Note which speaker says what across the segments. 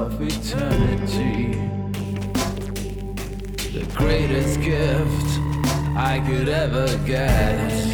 Speaker 1: of eternity. The greatest gift I could ever get.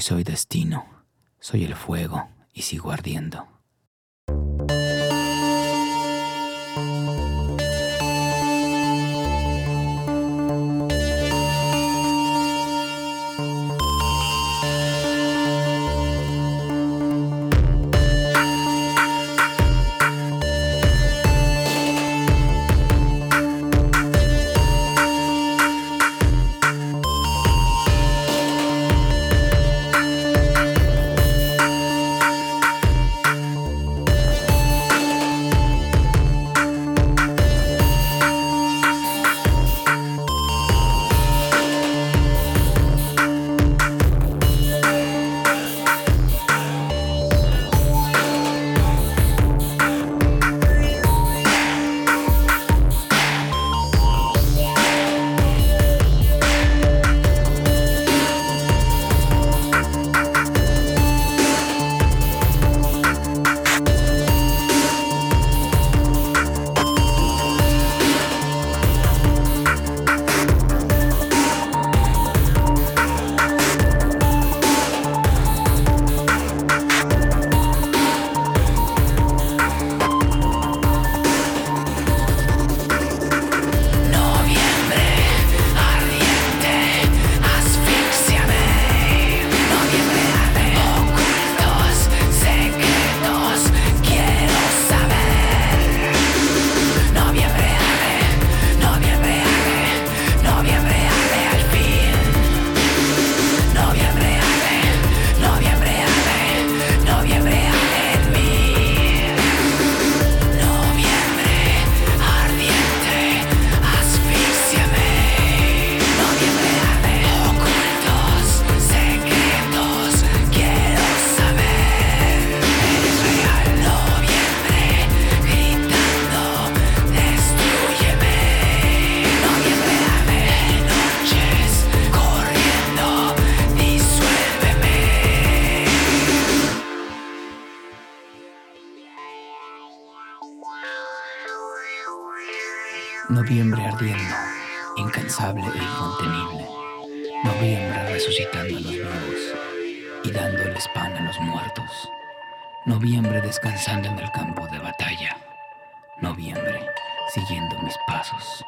Speaker 2: soy destino, soy el fuego y sigo ardiendo. Ardiendo, incansable e incontenible. Noviembre resucitando a los vivos y dándoles pan a los muertos. Noviembre descansando en el campo de batalla. Noviembre siguiendo mis pasos.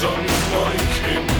Speaker 2: Sonne, mein
Speaker 1: hin.